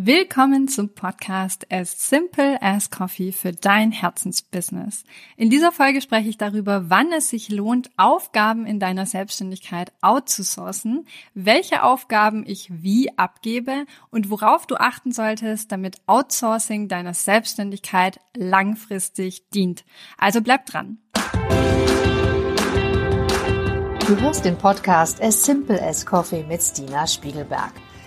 Willkommen zum Podcast As Simple as Coffee für dein Herzensbusiness. In dieser Folge spreche ich darüber, wann es sich lohnt, Aufgaben in deiner Selbstständigkeit outzusourcen, welche Aufgaben ich wie abgebe und worauf du achten solltest, damit Outsourcing deiner Selbstständigkeit langfristig dient. Also bleib dran. Du hörst den Podcast As Simple as Coffee mit Stina Spiegelberg.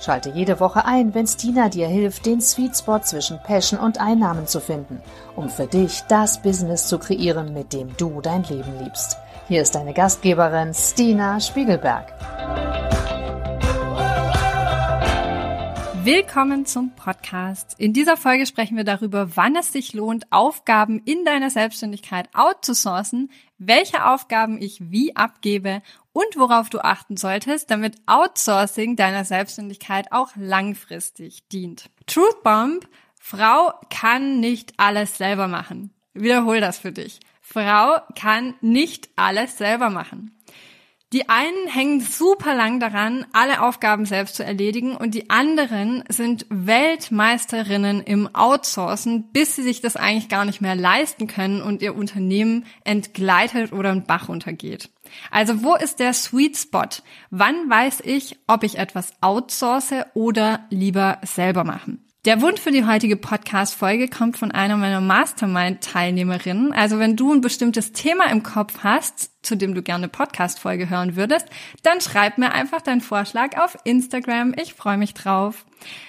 Schalte jede Woche ein, wenn Stina dir hilft, den Sweet Spot zwischen Passion und Einnahmen zu finden, um für dich das Business zu kreieren, mit dem du dein Leben liebst. Hier ist deine Gastgeberin Stina Spiegelberg. Willkommen zum Podcast. In dieser Folge sprechen wir darüber, wann es sich lohnt, Aufgaben in deiner Selbstständigkeit outzusourcen, welche Aufgaben ich wie abgebe und worauf du achten solltest, damit Outsourcing deiner Selbstständigkeit auch langfristig dient. Truth Bomb, Frau kann nicht alles selber machen. Wiederhol das für dich. Frau kann nicht alles selber machen. Die einen hängen super lang daran, alle Aufgaben selbst zu erledigen und die anderen sind Weltmeisterinnen im Outsourcen, bis sie sich das eigentlich gar nicht mehr leisten können und ihr Unternehmen entgleitet oder ein Bach untergeht. Also wo ist der Sweet Spot? Wann weiß ich, ob ich etwas outsource oder lieber selber machen? Der Wunsch für die heutige Podcast-Folge kommt von einer meiner Mastermind-Teilnehmerinnen. Also wenn du ein bestimmtes Thema im Kopf hast, zu dem du gerne Podcast-Folge hören würdest, dann schreib mir einfach deinen Vorschlag auf Instagram. Ich freue mich drauf.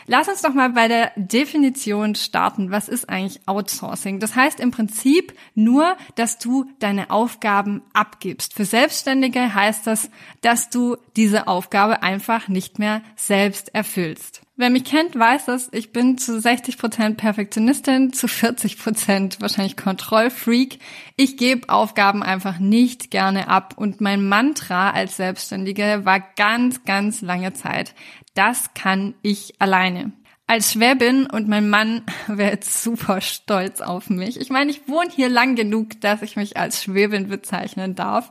Lass uns doch mal bei der Definition starten. Was ist eigentlich Outsourcing? Das heißt im Prinzip nur, dass du deine Aufgaben abgibst. Für Selbstständige heißt das, dass du diese Aufgabe einfach nicht mehr selbst erfüllst. Wer mich kennt, weiß das. Ich bin zu 60 Prozent Perfektionistin, zu 40 Prozent wahrscheinlich Kontrollfreak. Ich gebe Aufgaben einfach nicht gerne ab. Und mein Mantra als Selbstständige war ganz, ganz lange Zeit. Das kann ich alleine als Schwäbin und mein Mann wäre jetzt super stolz auf mich. Ich meine, ich wohne hier lang genug, dass ich mich als Schwäbin bezeichnen darf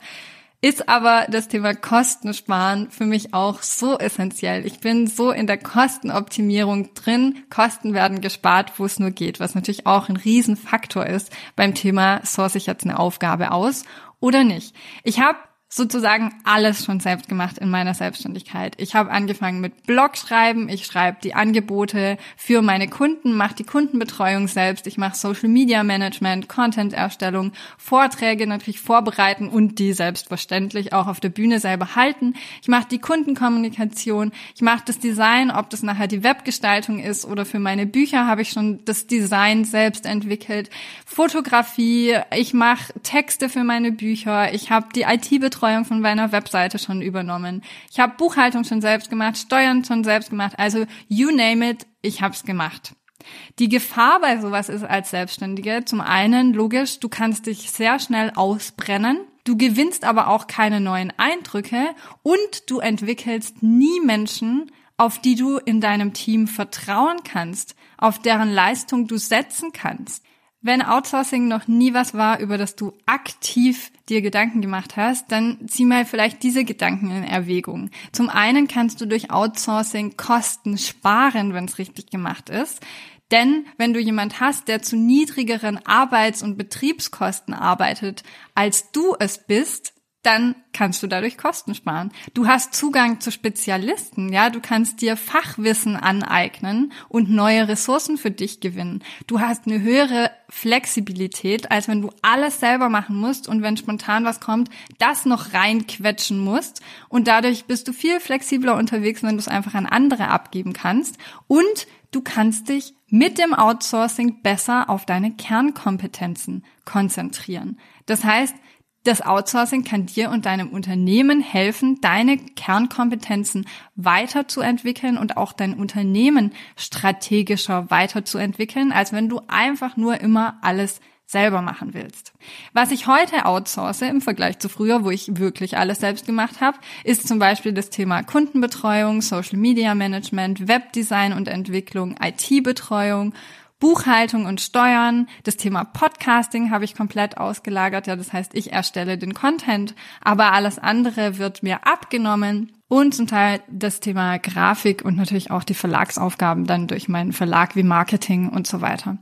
ist aber das Thema Kostensparen für mich auch so essentiell. Ich bin so in der Kostenoptimierung drin. Kosten werden gespart, wo es nur geht, was natürlich auch ein Riesenfaktor ist beim Thema, source ich jetzt eine Aufgabe aus oder nicht. Ich habe sozusagen alles schon selbst gemacht in meiner Selbstständigkeit. Ich habe angefangen mit Blogschreiben, ich schreibe die Angebote für meine Kunden, mache die Kundenbetreuung selbst, ich mache Social Media Management, Content Erstellung, Vorträge natürlich vorbereiten und die selbstverständlich auch auf der Bühne selber halten. Ich mache die Kundenkommunikation, ich mache das Design, ob das nachher die Webgestaltung ist oder für meine Bücher habe ich schon das Design selbst entwickelt, Fotografie, ich mache Texte für meine Bücher, ich habe die IT Betreuung von meiner Webseite schon übernommen. Ich habe Buchhaltung schon selbst gemacht, Steuern schon selbst gemacht. Also you name it, ich habe es gemacht. Die Gefahr bei sowas ist als Selbstständige zum einen logisch, du kannst dich sehr schnell ausbrennen. Du gewinnst aber auch keine neuen Eindrücke und du entwickelst nie Menschen, auf die du in deinem Team vertrauen kannst, auf deren Leistung du setzen kannst. Wenn Outsourcing noch nie was war, über das du aktiv dir Gedanken gemacht hast, dann zieh mal vielleicht diese Gedanken in Erwägung. Zum einen kannst du durch Outsourcing Kosten sparen, wenn es richtig gemacht ist. Denn wenn du jemand hast, der zu niedrigeren Arbeits- und Betriebskosten arbeitet, als du es bist, dann kannst du dadurch Kosten sparen. Du hast Zugang zu Spezialisten, ja, du kannst dir Fachwissen aneignen und neue Ressourcen für dich gewinnen. Du hast eine höhere Flexibilität, als wenn du alles selber machen musst und wenn spontan was kommt, das noch reinquetschen musst und dadurch bist du viel flexibler unterwegs, wenn du es einfach an andere abgeben kannst und du kannst dich mit dem Outsourcing besser auf deine Kernkompetenzen konzentrieren. Das heißt, das Outsourcing kann dir und deinem Unternehmen helfen, deine Kernkompetenzen weiterzuentwickeln und auch dein Unternehmen strategischer weiterzuentwickeln, als wenn du einfach nur immer alles selber machen willst. Was ich heute outsource im Vergleich zu früher, wo ich wirklich alles selbst gemacht habe, ist zum Beispiel das Thema Kundenbetreuung, Social Media Management, Webdesign und Entwicklung, IT-Betreuung, Buchhaltung und Steuern. Das Thema Podcasting habe ich komplett ausgelagert. Ja, das heißt, ich erstelle den Content, aber alles andere wird mir abgenommen und zum Teil das Thema Grafik und natürlich auch die Verlagsaufgaben dann durch meinen Verlag wie Marketing und so weiter.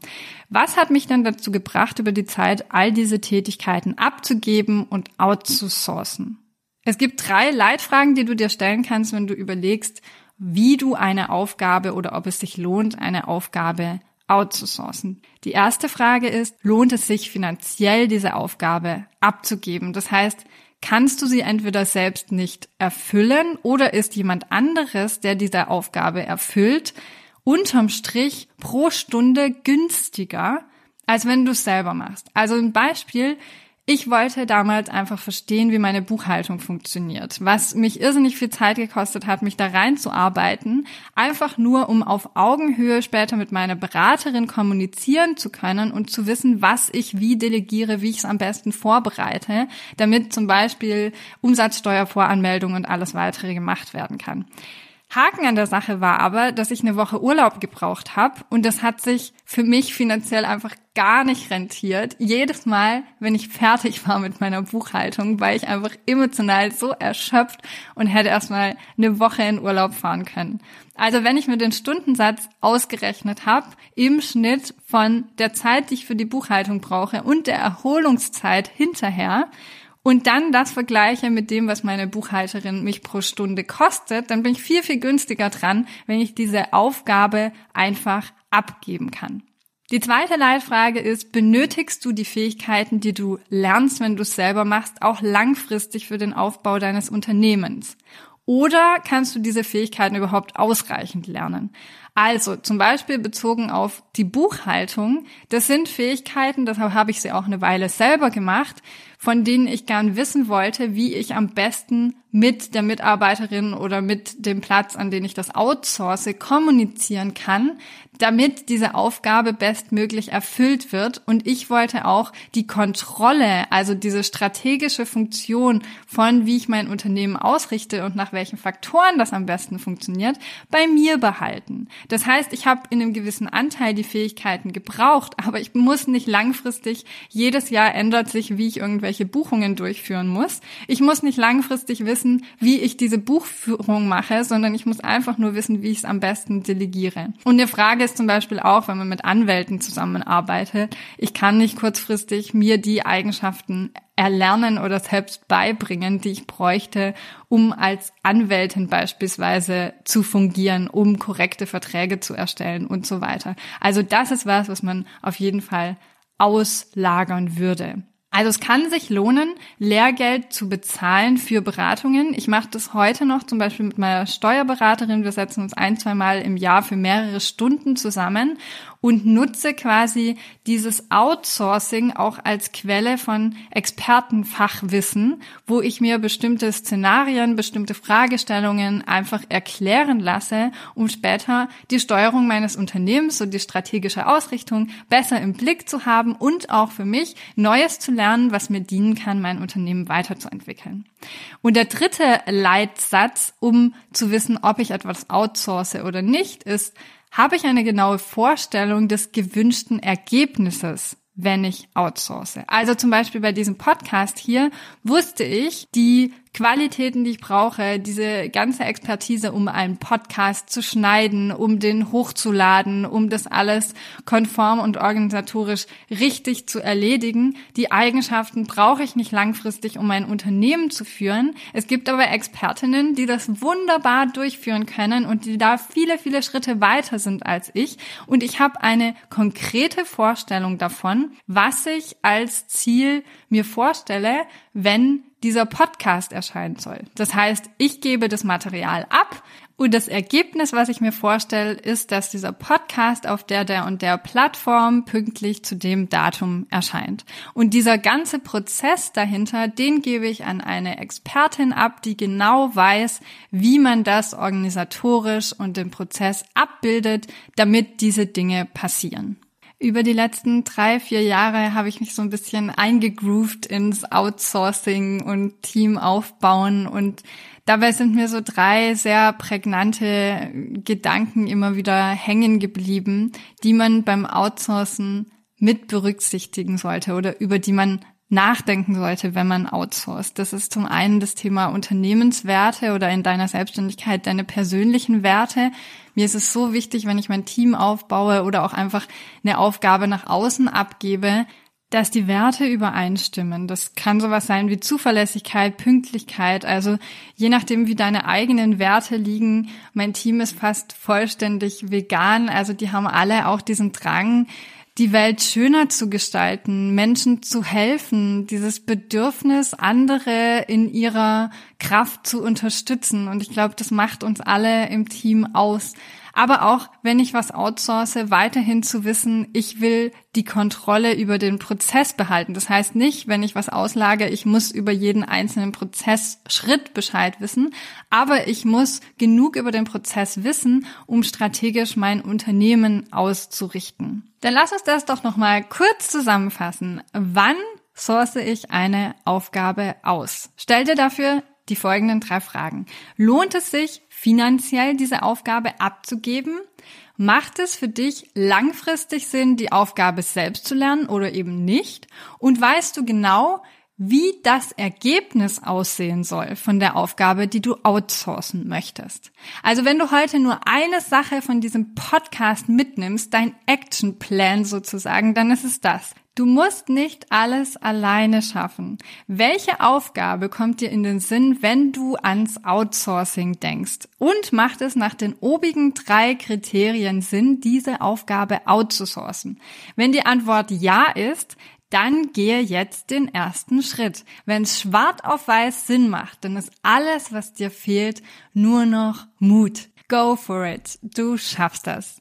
Was hat mich dann dazu gebracht, über die Zeit all diese Tätigkeiten abzugeben und outzusourcen? Es gibt drei Leitfragen, die du dir stellen kannst, wenn du überlegst, wie du eine Aufgabe oder ob es sich lohnt, eine Aufgabe outzusourcen. Die erste Frage ist, lohnt es sich finanziell, diese Aufgabe abzugeben? Das heißt, kannst du sie entweder selbst nicht erfüllen oder ist jemand anderes, der diese Aufgabe erfüllt, unterm Strich pro Stunde günstiger, als wenn du es selber machst. Also ein Beispiel, ich wollte damals einfach verstehen, wie meine Buchhaltung funktioniert, was mich irrsinnig viel Zeit gekostet hat, mich da reinzuarbeiten, einfach nur um auf Augenhöhe später mit meiner Beraterin kommunizieren zu können und zu wissen, was ich wie delegiere, wie ich es am besten vorbereite, damit zum Beispiel Umsatzsteuervoranmeldung und alles weitere gemacht werden kann. Haken an der Sache war aber, dass ich eine Woche Urlaub gebraucht habe und das hat sich für mich finanziell einfach gar nicht rentiert. Jedes Mal, wenn ich fertig war mit meiner Buchhaltung, war ich einfach emotional so erschöpft und hätte erstmal eine Woche in Urlaub fahren können. Also wenn ich mir den Stundensatz ausgerechnet habe, im Schnitt von der Zeit, die ich für die Buchhaltung brauche und der Erholungszeit hinterher, und dann das vergleiche mit dem, was meine Buchhalterin mich pro Stunde kostet, dann bin ich viel, viel günstiger dran, wenn ich diese Aufgabe einfach abgeben kann. Die zweite Leitfrage ist, benötigst du die Fähigkeiten, die du lernst, wenn du es selber machst, auch langfristig für den Aufbau deines Unternehmens? Oder kannst du diese Fähigkeiten überhaupt ausreichend lernen? Also zum Beispiel bezogen auf die Buchhaltung, das sind Fähigkeiten, deshalb habe ich sie auch eine Weile selber gemacht, von denen ich gern wissen wollte, wie ich am besten mit der Mitarbeiterin oder mit dem Platz, an den ich das outsource, kommunizieren kann, damit diese Aufgabe bestmöglich erfüllt wird. Und ich wollte auch die Kontrolle, also diese strategische Funktion von, wie ich mein Unternehmen ausrichte und nach welchen Faktoren das am besten funktioniert, bei mir behalten. Das heißt, ich habe in einem gewissen Anteil die Fähigkeiten gebraucht, aber ich muss nicht langfristig, jedes Jahr ändert sich, wie ich irgendwelche Buchungen durchführen muss. Ich muss nicht langfristig wissen, wie ich diese Buchführung mache, sondern ich muss einfach nur wissen, wie ich es am besten delegiere. Und eine Frage ist zum Beispiel auch, wenn man mit Anwälten zusammenarbeitet, ich kann nicht kurzfristig mir die Eigenschaften erlernen oder selbst beibringen, die ich bräuchte, um als Anwältin beispielsweise zu fungieren, um korrekte Verträge zu erstellen und so weiter. Also das ist was, was man auf jeden Fall auslagern würde. Also es kann sich lohnen, Lehrgeld zu bezahlen für Beratungen. Ich mache das heute noch zum Beispiel mit meiner Steuerberaterin. Wir setzen uns ein, zwei Mal im Jahr für mehrere Stunden zusammen und nutze quasi dieses Outsourcing auch als Quelle von Expertenfachwissen, wo ich mir bestimmte Szenarien, bestimmte Fragestellungen einfach erklären lasse, um später die Steuerung meines Unternehmens und die strategische Ausrichtung besser im Blick zu haben und auch für mich Neues zu lernen, was mir dienen kann, mein Unternehmen weiterzuentwickeln. Und der dritte Leitsatz, um zu wissen, ob ich etwas outsource oder nicht, ist, habe ich eine genaue Vorstellung des gewünschten Ergebnisses, wenn ich outsource. Also zum Beispiel bei diesem Podcast hier wusste ich, die Qualitäten, die ich brauche, diese ganze Expertise, um einen Podcast zu schneiden, um den hochzuladen, um das alles konform und organisatorisch richtig zu erledigen. Die Eigenschaften brauche ich nicht langfristig, um mein Unternehmen zu führen. Es gibt aber Expertinnen, die das wunderbar durchführen können und die da viele, viele Schritte weiter sind als ich. Und ich habe eine konkrete Vorstellung davon, was ich als Ziel mir vorstelle, wenn dieser Podcast erscheinen soll. Das heißt, ich gebe das Material ab und das Ergebnis, was ich mir vorstelle, ist, dass dieser Podcast auf der, der und der Plattform pünktlich zu dem Datum erscheint. Und dieser ganze Prozess dahinter, den gebe ich an eine Expertin ab, die genau weiß, wie man das organisatorisch und den Prozess abbildet, damit diese Dinge passieren. Über die letzten drei, vier Jahre habe ich mich so ein bisschen eingegroovt ins Outsourcing und Team aufbauen. Und dabei sind mir so drei sehr prägnante Gedanken immer wieder hängen geblieben, die man beim Outsourcen mit berücksichtigen sollte oder über die man nachdenken sollte, wenn man outsourced. Das ist zum einen das Thema Unternehmenswerte oder in deiner Selbstständigkeit deine persönlichen Werte. Mir ist es so wichtig, wenn ich mein Team aufbaue oder auch einfach eine Aufgabe nach außen abgebe, dass die Werte übereinstimmen. Das kann sowas sein wie Zuverlässigkeit, Pünktlichkeit. Also je nachdem, wie deine eigenen Werte liegen. Mein Team ist fast vollständig vegan. Also die haben alle auch diesen Drang, die Welt schöner zu gestalten, Menschen zu helfen, dieses Bedürfnis, andere in ihrer Kraft zu unterstützen. Und ich glaube, das macht uns alle im Team aus aber auch, wenn ich was outsource, weiterhin zu wissen, ich will die Kontrolle über den Prozess behalten. Das heißt nicht, wenn ich was auslage, ich muss über jeden einzelnen Prozessschritt Bescheid wissen, aber ich muss genug über den Prozess wissen, um strategisch mein Unternehmen auszurichten. Dann lass uns das doch nochmal kurz zusammenfassen. Wann source ich eine Aufgabe aus? Stell dir dafür die folgenden drei Fragen. Lohnt es sich, finanziell diese Aufgabe abzugeben? Macht es für dich langfristig Sinn, die Aufgabe selbst zu lernen oder eben nicht? Und weißt du genau, wie das Ergebnis aussehen soll von der Aufgabe, die du outsourcen möchtest. Also wenn du heute nur eine Sache von diesem Podcast mitnimmst, dein Actionplan sozusagen, dann ist es das. Du musst nicht alles alleine schaffen. Welche Aufgabe kommt dir in den Sinn, wenn du ans Outsourcing denkst? Und macht es nach den obigen drei Kriterien Sinn, diese Aufgabe outzusourcen? Wenn die Antwort ja ist, dann gehe jetzt den ersten Schritt. Wenn es schwarz auf weiß Sinn macht, dann ist alles, was dir fehlt, nur noch Mut. Go for it. Du schaffst das.